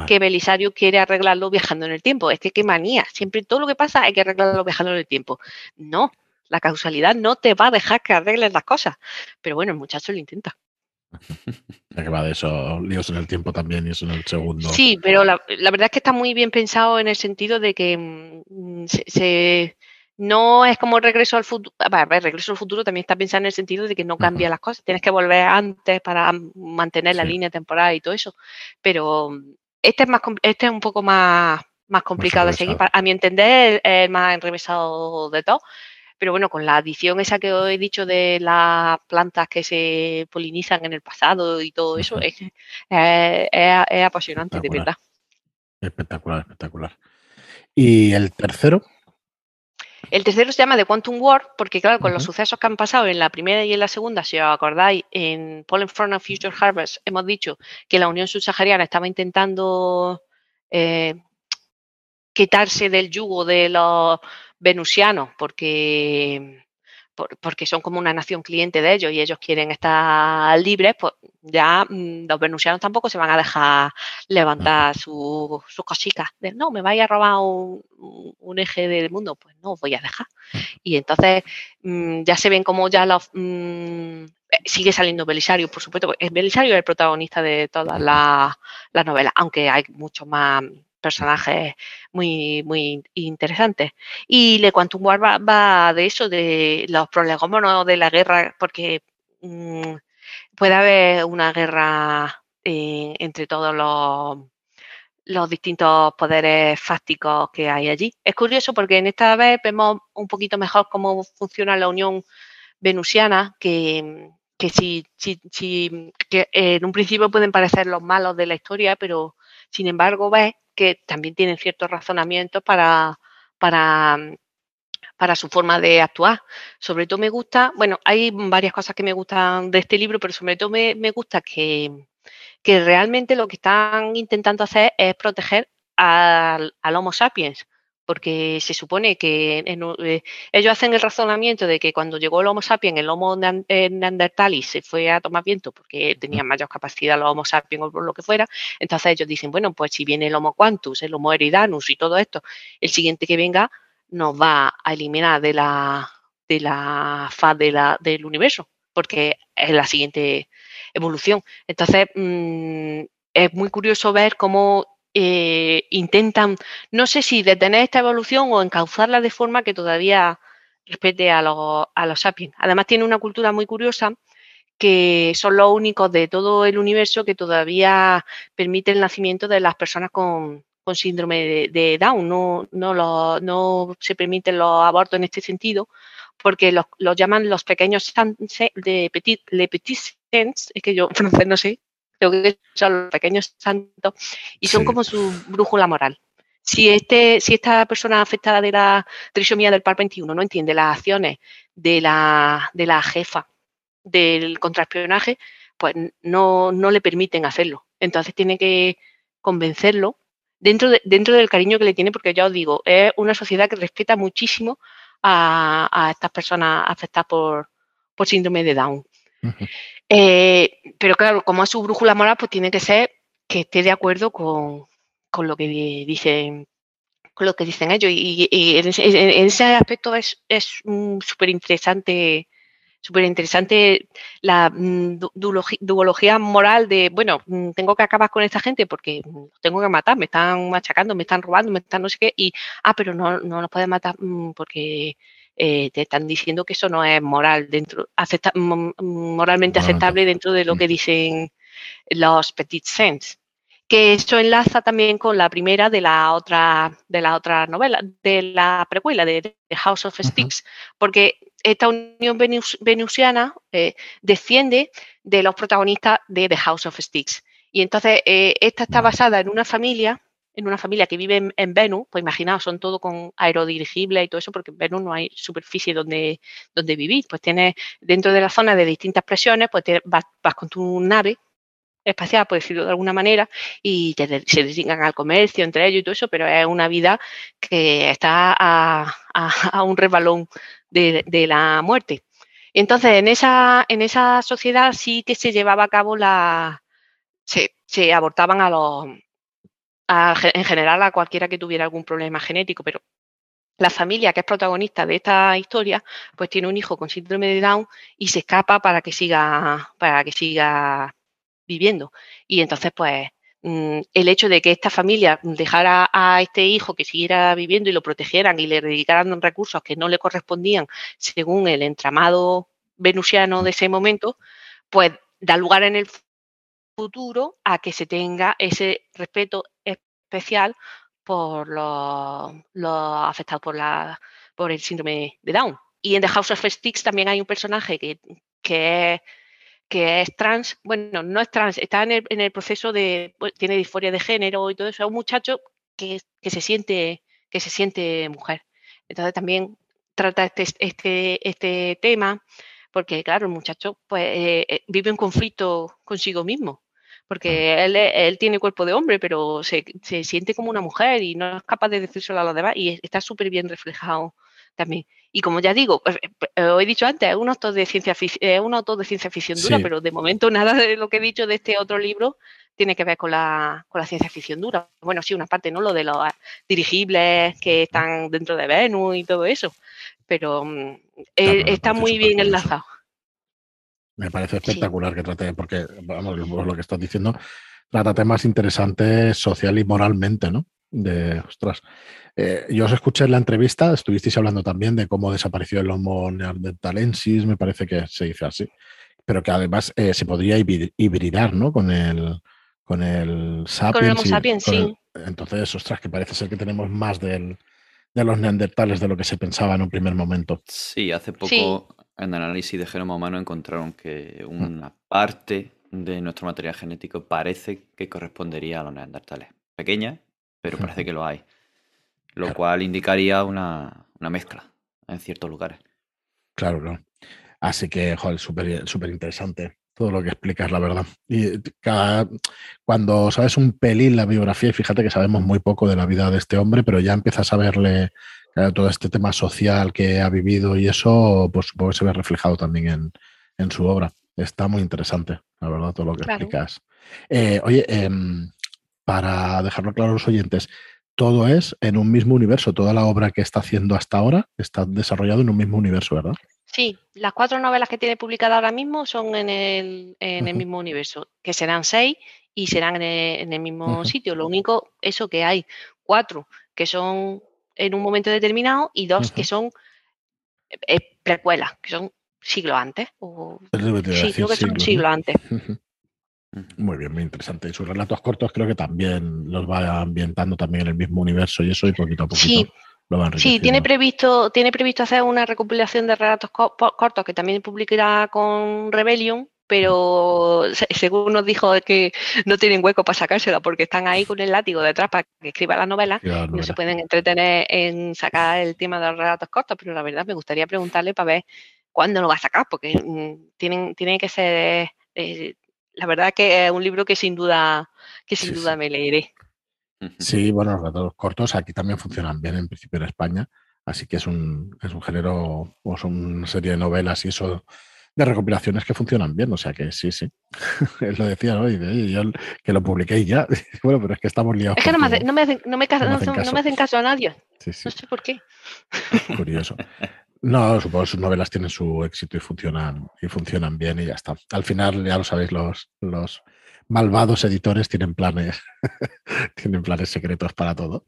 que Belisario quiere arreglarlo viajando en el tiempo. Es que qué manía, siempre todo lo que pasa hay que arreglarlo viajando en el tiempo. No, la causalidad no te va a dejar que arregles las cosas. Pero bueno, el muchacho lo intenta. Ya que va de eso, líos en el tiempo también y eso en el segundo. Sí, pero la, verdad es que está muy bien pensado en el sentido de que mm, se no es como regreso al futuro. ver, regreso al futuro también está pensando en el sentido de que no cambia las cosas. Tienes que volver antes para mantener la línea temporal y todo eso. Pero este es más este es un poco más, más complicado de seguir. A mi entender, es el más enrevesado de todo. Pero bueno, con la adición esa que os he dicho de las plantas que se polinizan en el pasado y todo eso, es, apasionante, de verdad. Espectacular, espectacular. ¿Y el tercero? El tercero se llama The Quantum War, porque claro, con los sucesos que han pasado en la primera y en la segunda, si os acordáis, en Pollen Front of Future Harvest hemos dicho que la Unión Subsahariana estaba intentando eh, quitarse del yugo de los venusianos, porque, porque son como una nación cliente de ellos y ellos quieren estar libres, pues ya mm, los venusianos tampoco se van a dejar levantar sus cositas. De, no, me vaya a robar un, eje del mundo, pues no os voy a dejar. Y entonces mm, ya se ven como ya los... Mm, sigue saliendo Belisario, por supuesto. Belisario es el protagonista de todas las novelas, aunque hay mucho más personajes muy, muy interesantes. Y Le Quantum War va, de eso, de los prolegómenos de la guerra, porque mm, puede haber una guerra eh, entre todos los, los distintos poderes fácticos que hay allí. Es curioso porque en esta vez vemos un poquito mejor cómo funciona la unión venusiana, que, que si, si, si que en un principio pueden parecer los malos de la historia, pero sin embargo ves que también tienen ciertos razonamientos para, para, para su forma de actuar. Sobre todo me gusta, bueno, hay varias cosas que me gustan de este libro, pero sobre todo me, gusta que, que, realmente lo que están intentando hacer es proteger al, al Homo sapiens porque se supone que eh, ellos hacen el razonamiento de que cuando llegó el Homo sapiens, el Homo eh, neanderthalis se fue a tomar viento porque tenía mayor capacidad los Homo sapiens o por lo que fuera, entonces ellos dicen, bueno, pues si viene el Homo quantus, el Homo eridanus y todo esto, el siguiente que venga nos va a eliminar de la, de la faz de la, del universo, porque es la siguiente evolución. Entonces, mm, es muy curioso ver cómo eh, intentan, no sé si detener esta evolución o encauzarla de forma que todavía respete a los, a los sapiens. Además tiene una cultura muy curiosa que son los únicos de todo el universo que todavía permite el nacimiento de las personas con, síndrome de, Down. No, no, no se permiten los abortos en este sentido porque los, llaman los pequeños de le petit es que yo francés no sé, creo que son los pequeños santos y son como su brújula moral. Si, este, si esta persona afectada de la trisomía del par 21 no entiende las acciones de la, de la jefa del contraespionaje, pues no, no le permiten hacerlo. Entonces tiene que convencerlo dentro, de, dentro del cariño que le tiene, porque ya os digo, es una sociedad que respeta muchísimo a, estas personas afectadas por, por síndrome de Down. Eh, pero claro, como es su brújula moral, pues tiene que ser que esté de acuerdo con, lo que dicen con lo que dicen ellos. Y, en, ese, aspecto es súper interesante súper interesante la mm, duología moral de, bueno, mm, tengo que acabar con esta gente porque tengo que matar, me están machacando, me están robando, me están no sé qué, y, ah, pero no, no nos pueden matar mm, porque eh, te están diciendo que eso no es moral dentro, moralmente aceptable dentro de lo que dicen los petit saints. Que eso enlaza también con la primera de la otra, de la otra novela, de la precuela de, House of Sticks, porque esta unión venusiana eh, desciende de los protagonistas de The House of Sticks. Y entonces eh, esta está basada en una familia en una familia que vive en, Venus, pues imaginaos, son todo con aerodirigibles y todo eso, porque en Venus no hay superficie donde, donde vivir. Pues tienes dentro de la zona de distintas presiones, pues vas, con tu nave espacial, por decirlo de alguna manera, y se dedican al comercio entre ellos y todo eso, pero es una vida que está a, un resbalón de, la muerte. Entonces, en esa, en esa sociedad sí que se llevaba a cabo la. se abortaban a los, en general a cualquiera que tuviera algún problema genético, pero la familia que es protagonista de esta historia, pues tiene un hijo con síndrome de Down y se escapa para que siga, para que siga viviendo. Y entonces, pues, mm, el hecho de que esta familia dejara a este hijo que siguiera viviendo y lo protegieran y le dedicaran recursos que no le correspondían según el entramado venusiano de ese momento, pues da lugar en el futuro a que se tenga ese respeto especial por los, afectados por, por el síndrome de Down. Y en The House of Sticks también hay un personaje que, que es que es trans, bueno, no es trans, está en el, en el proceso de, pues, tiene disforia de género y todo eso, es un muchacho que, que, se siente, que se siente mujer. Entonces también trata este, este, este tema, porque claro, el muchacho pues eh, eh, vive un conflicto consigo mismo, porque él, él tiene cuerpo de hombre, pero se, se, siente como una mujer y no es capaz de decírselo a los demás y está súper bien reflejado también. Y como ya digo, pues, eh, os he dicho antes, es un autor de ciencia ficción, un autor de ciencia ficción dura, pero de momento nada de lo que he dicho de este otro libro tiene que ver con la, con la ciencia ficción dura. Bueno, sí, una parte, ¿no? Lo de los dirigibles que están dentro de Venus y todo eso. Pero mm, eh, está muy bien enlazado. Me parece espectacular que trate, porque, vamos, lo que estás diciendo, trata temas interesantes social y moralmente, ¿no? De, ostras, eh, yo os escuché en la entrevista, estuvisteis hablando también de cómo desapareció el Homo neanderthalensis, me parece que se dice así, pero que además eh, se podría hibridar ¿no? con el con el sapiens. Con el sapiens, sí. entonces, ostras, que parece ser que tenemos más del, de los neandertales de lo que se pensaba en un primer momento. Sí, hace poco en análisis de genoma humano encontraron que una parte de nuestro material genético parece que correspondería a los neandertales. Pequeña, pero parece que lo hay. Lo cual indicaría una, mezcla en ciertos lugares. Claro, claro. Así que, joder, súper súper interesante todo lo que explicas, la verdad. Y cada, cuando sabes un pelín la biografía, y fíjate que sabemos muy poco de la vida de este hombre, pero ya empiezas a verle todo este tema social que ha vivido y eso, pues supongo que se ve reflejado también en, su obra. Está muy interesante, la verdad, todo lo que explicas. Eh, oye, em, para dejarlo claro a los oyentes, todo es en un mismo universo. Toda la obra que está haciendo hasta ahora está desarrollado en un mismo universo, ¿verdad? Sí, las cuatro novelas que tiene publicadas ahora mismo son en el, en el mismo universo, que serán seis y serán en el, mismo sitio. Lo único, eso que hay cuatro que son en un momento determinado y dos que son eh, precuelas, que son siglo antes. sí, creo que son siglo antes. Muy bien, muy interesante. Y sus relatos cortos creo que también los va ambientando también en el mismo universo y eso y poquito a poquito lo van Sí, tiene previsto, tiene previsto hacer una recopilación de relatos cortos que también publicará con Rebellion, pero según nos dijo que no tienen hueco para sacársela porque están ahí con el látigo detrás para que escriba la novela y no se pueden entretener en sacar el tema de los relatos cortos, pero la verdad me gustaría preguntarle para ver cuándo lo va a sacar, porque mm, tienen, tiene que ser eh, la verdad que es un libro que sin duda, que sin duda me leeré. Sí, bueno, los relatos cortos aquí también funcionan bien en principio en España, así que es un, es un género o son una serie de novelas y eso de recopilaciones que funcionan bien, o sea que sí, sí. Lo decía, ¿no? Y yo que lo publiqué y ya. bueno, pero es que estamos liados. Es que no me, hacen, no, me no, me, hacen caso a nadie. No sé por qué. Curioso. No, supongo que sus novelas tienen su éxito y funcionan, y funcionan bien y ya está. Al final, ya lo sabéis, los, los malvados editores tienen planes, tienen planes secretos para todo.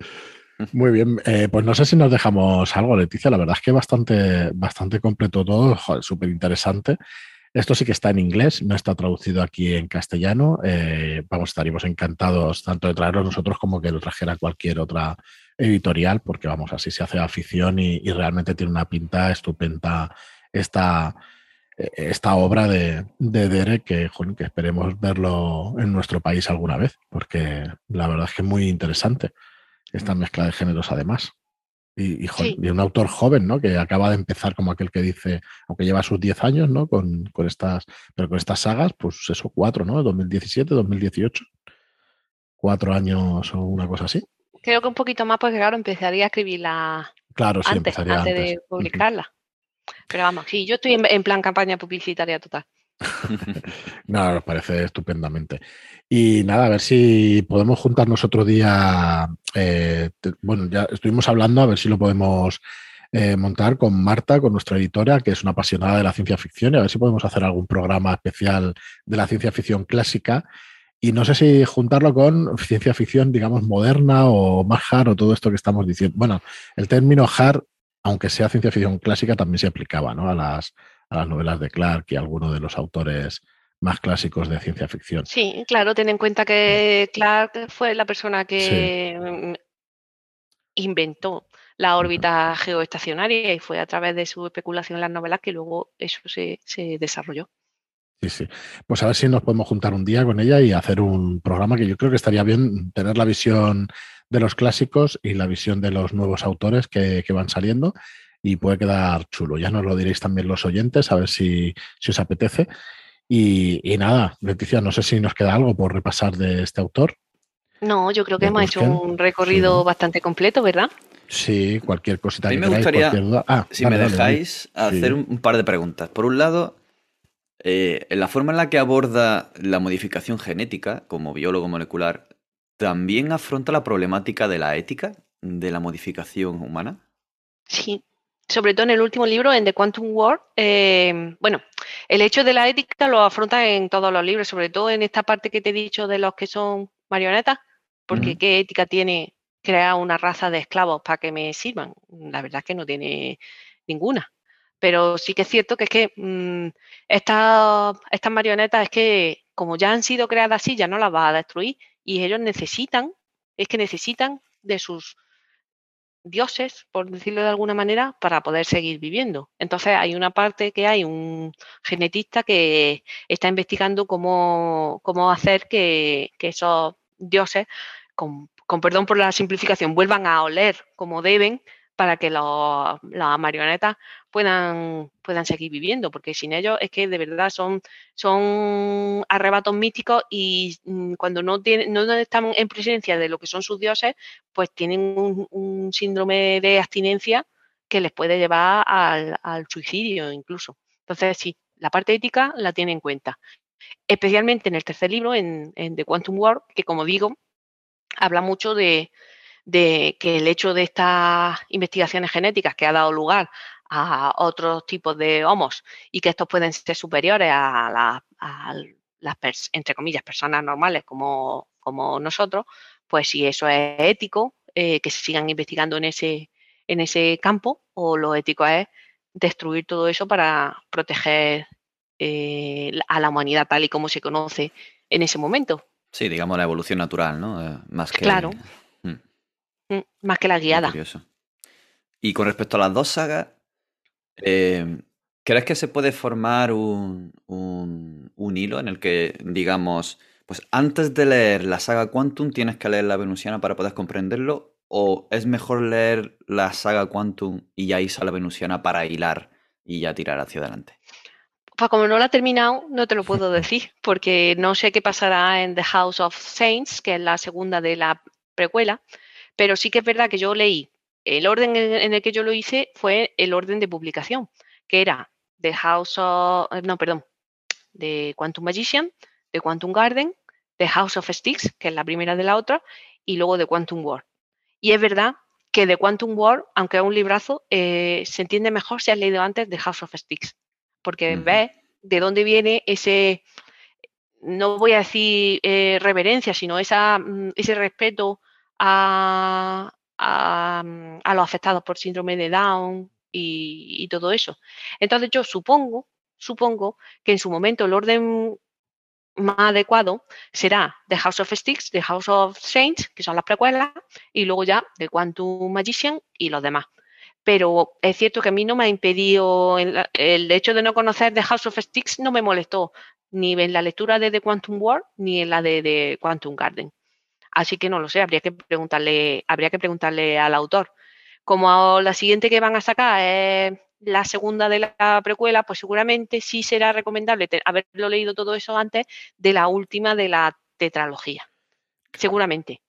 Muy bien, eh, pues no sé si nos dejamos algo, Leticia. La verdad es que bastante, bastante completo todo, súper interesante. Esto sí que está en inglés, no está traducido aquí en castellano. Eh, vamos, estaríamos encantados tanto de traerlo nosotros como que lo trajera cualquier otra editorial, porque vamos, así se hace afición y, realmente tiene una pinta estupenda esta, esta obra de, de Derek, que, que esperemos verlo en nuestro país alguna vez, porque la verdad es que es muy interesante esta mezcla de géneros además. Y, y, un autor joven, ¿no? Que acaba de empezar como aquel que dice, aunque lleva sus 10 años, ¿no? Con, con, estas, pero con estas sagas, pues eso, cuatro, ¿no? 2017, 2018. Cuatro años o una cosa así. Creo que un poquito más, porque claro, empezaría a escribirla claro, sí, antes, antes, de publicarla. Pero vamos, sí, yo estoy en, plan campaña publicitaria total. no, nos parece estupendamente. Y nada, a ver si podemos juntarnos otro día. Eh, bueno, ya estuvimos hablando, a ver si lo podemos eh, montar con Marta, con nuestra editora, que es una apasionada de la ciencia ficción, y a ver si podemos hacer algún programa especial de la ciencia ficción clásica y no sé si juntarlo con ciencia ficción, digamos, moderna o más hard o todo esto que estamos diciendo. Bueno, el término hard, aunque sea ciencia ficción clásica, también se aplicaba ¿no? a, las, a las novelas de Clark y a algunos de los autores más clásicos de ciencia ficción. Sí, claro, ten en cuenta que Clark fue la persona que inventó la órbita geoestacionaria y fue a través de su especulación en las novelas que luego eso se, desarrolló. Sí, sí. Pues a ver si nos podemos juntar un día con ella y hacer un programa que yo creo que estaría bien tener la visión de los clásicos y la visión de los nuevos autores que, van saliendo y puede quedar chulo. Ya nos lo diréis también los oyentes, a ver si, os apetece. Y, y, nada, Leticia, no sé si nos queda algo por repasar de este autor. No, yo creo que hemos hecho un recorrido bastante completo, ¿verdad? Sí, cualquier cosita a mí me gustaría, ah, si me dejáis, hacer un, par de preguntas. Por un lado, eh, la forma en la que aborda la modificación genética como biólogo molecular, ¿también afronta la problemática de la ética de la modificación humana? Sí, sobre todo en el último libro, en The Quantum War, eh, bueno, el hecho de la ética lo afronta en todos los libros, sobre todo en esta parte que te he dicho de los que son marionetas, porque ¿qué ética tiene crear una raza de esclavos para que me sirvan? La verdad es que no tiene ninguna. Pero sí que es cierto que es que mm, estas, marionetas es que como ya han sido creadas así, ya no las va a destruir y ellos necesitan, es que necesitan de sus dioses, por decirlo de alguna manera, para poder seguir viviendo. Entonces hay una parte que hay un genetista que está investigando cómo, cómo hacer que, que esos dioses con, perdón por la simplificación, vuelvan a oler como deben para que las marionetas puedan, puedan seguir viviendo, porque sin ellos es que de verdad son, son arrebatos místicos y mm, cuando no, tienen, no están en presencia de lo que son sus dioses, pues tienen un, síndrome de abstinencia que les puede llevar al, suicidio incluso. Entonces, sí, la parte ética la tiene en cuenta. Especialmente en el tercer libro, en, en The Quantum War, que como digo, habla mucho de, que el hecho de estas investigaciones genéticas que ha dado lugar a otros tipos de homos y que estos pueden ser superiores a, las, entre comillas, personas normales como, como, nosotros, pues si eso es ético, eh, que se sigan investigando en ese, en ese campo, o lo ético es destruir todo eso para proteger eh, a la humanidad tal y como se conoce en ese momento. Sí, digamos la evolución natural, ¿no? Eh, más que. Claro. Mm. Más que la guiada. Y con respecto a las dos sagas, eh, ¿crees que se puede formar un, hilo en el que, digamos, pues antes de leer la saga Quantum tienes que leer la Venusiana para poder comprenderlo? ¿O es mejor leer la saga Quantum y ya irse a la Venusiana para hilar y ya tirar hacia adelante? Pues como no la he terminado, no te lo puedo decir, porque no sé qué pasará en The House of Saints, que es la segunda de la precuela, pero sí que es verdad que yo leí, el orden en el que yo lo hice fue el orden de publicación, que era The House of, no, perdón, de Quantum Magician, de Quantum Garden, The House of Sticks, que es la primera de la otra, y luego de Quantum War. Y es verdad que de Quantum War, aunque es un librazo, eh, se entiende mejor si has leído antes The House of Sticks porque ves de dónde viene ese, no voy a decir eh, reverencia, sino esa, mm, ese respeto a, mm, a, los afectados por síndrome de Down y, todo eso. Entonces yo supongo, supongo que en su momento el orden más adecuado será The House of Sticks, The House of Saints, que son las precuelas, y luego ya The Quantum Magician y los demás pero es cierto que a mí no me ha impedido, el, hecho de no conocer The House of Sticks no me molestó, ni en la lectura de The Quantum War, ni en la de, The Quantum Garden. Así que no lo sé, habría que preguntarle, habría que preguntarle al autor. Como la siguiente que van a sacar es la segunda de la precuela, pues seguramente sí será recomendable haberlo leído todo eso antes de la última de la tetralogía. Seguramente.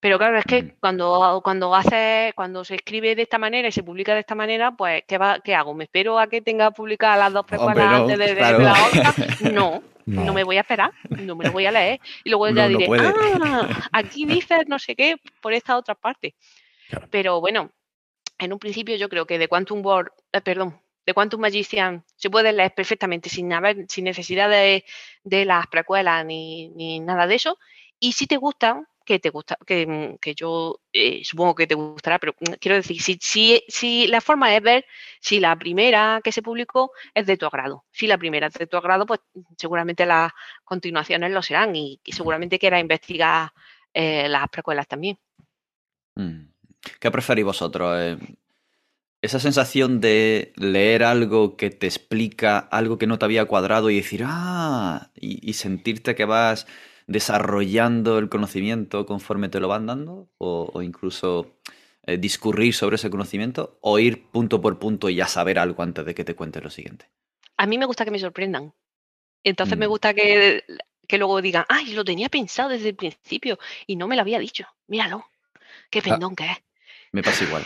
Pero claro, es que cuando, cuando hace, cuando se escribe de esta manera y se publica de esta manera, pues ¿qué, va, qué hago? ¿Me espero a que tenga publicadas las dos precuelas antes de, la otra? No, no, me voy a esperar, no me lo voy a leer. Y luego ya diré, ah, aquí dices no sé qué por esta otra parte. Pero bueno, en un principio yo creo que de Quantum World, eh, perdón, de Quantum Magician se puede leer perfectamente sin haber, sin necesidad de, de las precuelas ni, ni nada de eso. Y si te gustan, que te gusta, que, mm, que yo eh, supongo que te gustará, pero mm, quiero decir, si, si, si, la forma es ver si la primera que se publicó es de tu agrado. Si la primera es de tu agrado, pues mm, seguramente las continuaciones lo serán y, seguramente quieras investigar eh, las precuelas también. ¿Qué preferís vosotros? Eh, esa sensación de leer algo que te explica algo que no te había cuadrado y decir, ah, y, sentirte que vas desarrollando el conocimiento conforme te lo van dando, o, incluso eh, discurrir sobre ese conocimiento, o ir punto por punto y ya saber algo antes de que te cuente lo siguiente. A mí me gusta que me sorprendan. Entonces me mm. gusta que, luego digan, ay, lo tenía pensado desde el principio y no me lo había dicho. Míralo, qué ah. pendón que es. Me pasa igual.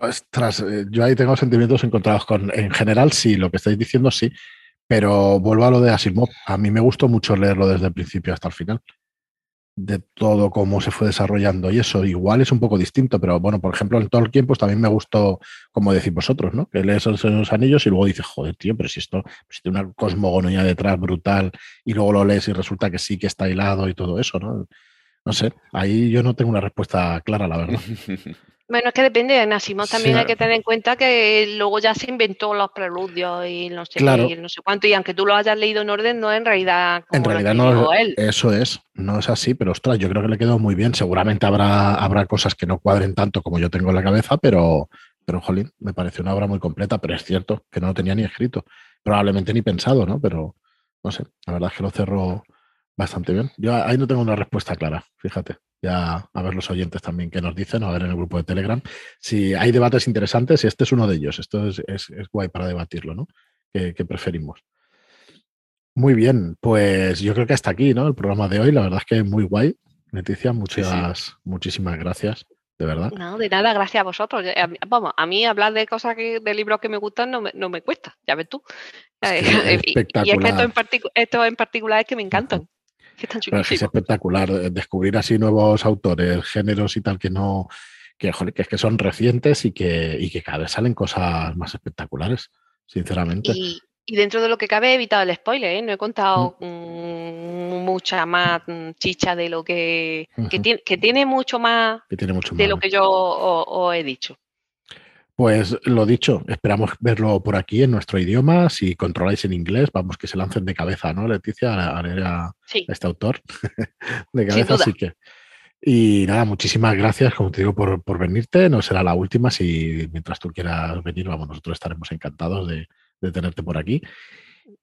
Ostras, eh, yo ahí tengo sentimientos encontrados con. En general, sí, lo que estáis diciendo sí, pero vuelvo a lo de Asimov. A mí me gustó mucho leerlo desde el principio hasta el final. De todo cómo se fue desarrollando y eso igual es un poco distinto, pero bueno, por ejemplo, en Tolkien, pues también me gustó, como decís vosotros, ¿no? Que lees los anillos y luego dices, joder, tío, pero si esto si tiene una cosmogonía detrás brutal y luego lo lees y resulta que sí que está hilado y todo eso, ¿no? No sé, ahí yo no tengo una respuesta clara, la verdad. Bueno, es que depende. de también hay que tener en cuenta que luego ya se inventó los preludios y no sé y no sé cuánto. Y aunque tú lo hayas leído en orden, no en realidad. en realidad no. Él. Eso es, no es así, pero ostras, yo creo que le quedó muy bien. Seguramente habrá, habrá cosas que no cuadren tanto como yo tengo en la cabeza, pero, pero jolín, me parece una obra muy completa. Pero es cierto que no lo tenía ni escrito, probablemente ni pensado, ¿no? Pero no sé, la verdad es que lo cerró bastante bien. Yo ahí no tengo una respuesta clara, fíjate ya a ver los oyentes también que nos dicen, a ver en el grupo de Telegram, si hay debates interesantes y este es uno de ellos. Esto es, guay para debatirlo, ¿no? ¿Qué, preferimos? Muy bien, pues yo creo que hasta aquí, ¿no? El programa de hoy, la verdad es que muy guay. Leticia, muchas, muchísimas gracias, de verdad. No, de nada, gracias a vosotros. Vamos, a mí hablar de cosas que, de libros que me gustan no me, no me cuesta, ya ves tú. y, es que esto en, particular es que me encantan es espectacular eh, descubrir así nuevos autores, géneros y tal que no, que, que es que son recientes y que, y que cada vez salen cosas más espectaculares, sinceramente. Y, dentro de lo que cabe he evitado el spoiler, ¿eh? no he contado mm. Mm, mucha más mm, chicha de lo que, que, tiene, mucho más de lo que yo os he dicho. Pues lo dicho, esperamos verlo por aquí en nuestro idioma. Si controláis en inglés, vamos que se lancen de cabeza, ¿no, Leticia? A leer a, este autor. de cabeza, así que. Y nada, muchísimas gracias, como te digo, por, por, venirte. No será la última. Si mientras tú quieras venir, vamos, nosotros estaremos encantados de, tenerte por aquí.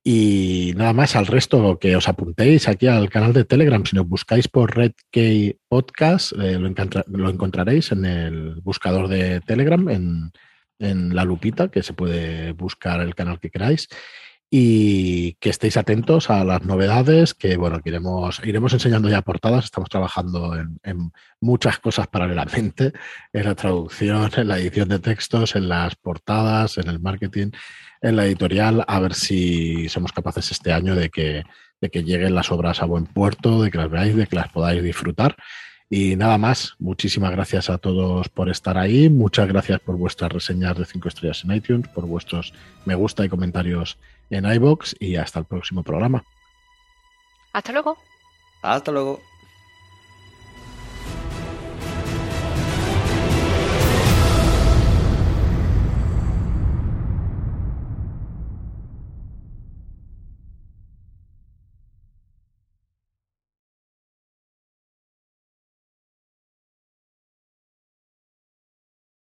Y nada más, al resto que os apuntéis aquí al canal de Telegram. Si nos buscáis por Red Podcast, eh, lo, lo, encontraréis en el buscador de Telegram, en, en la lupita, que se puede buscar el canal que queráis. Y que estéis atentos a las novedades, que bueno, iremos, iremos enseñando ya portadas, estamos trabajando en, muchas cosas paralelamente, en la traducción, en la edición de textos, en las portadas, en el marketing, en la editorial, a ver si somos capaces este año de que, de que lleguen las obras a buen puerto, de que las veáis, de que las podáis disfrutar y nada más, muchísimas gracias a todos por estar ahí, muchas gracias por vuestras reseñas de 5 estrellas en iTunes, por vuestros me gusta y comentarios en iBox y hasta el próximo programa. Hasta luego. Hasta luego.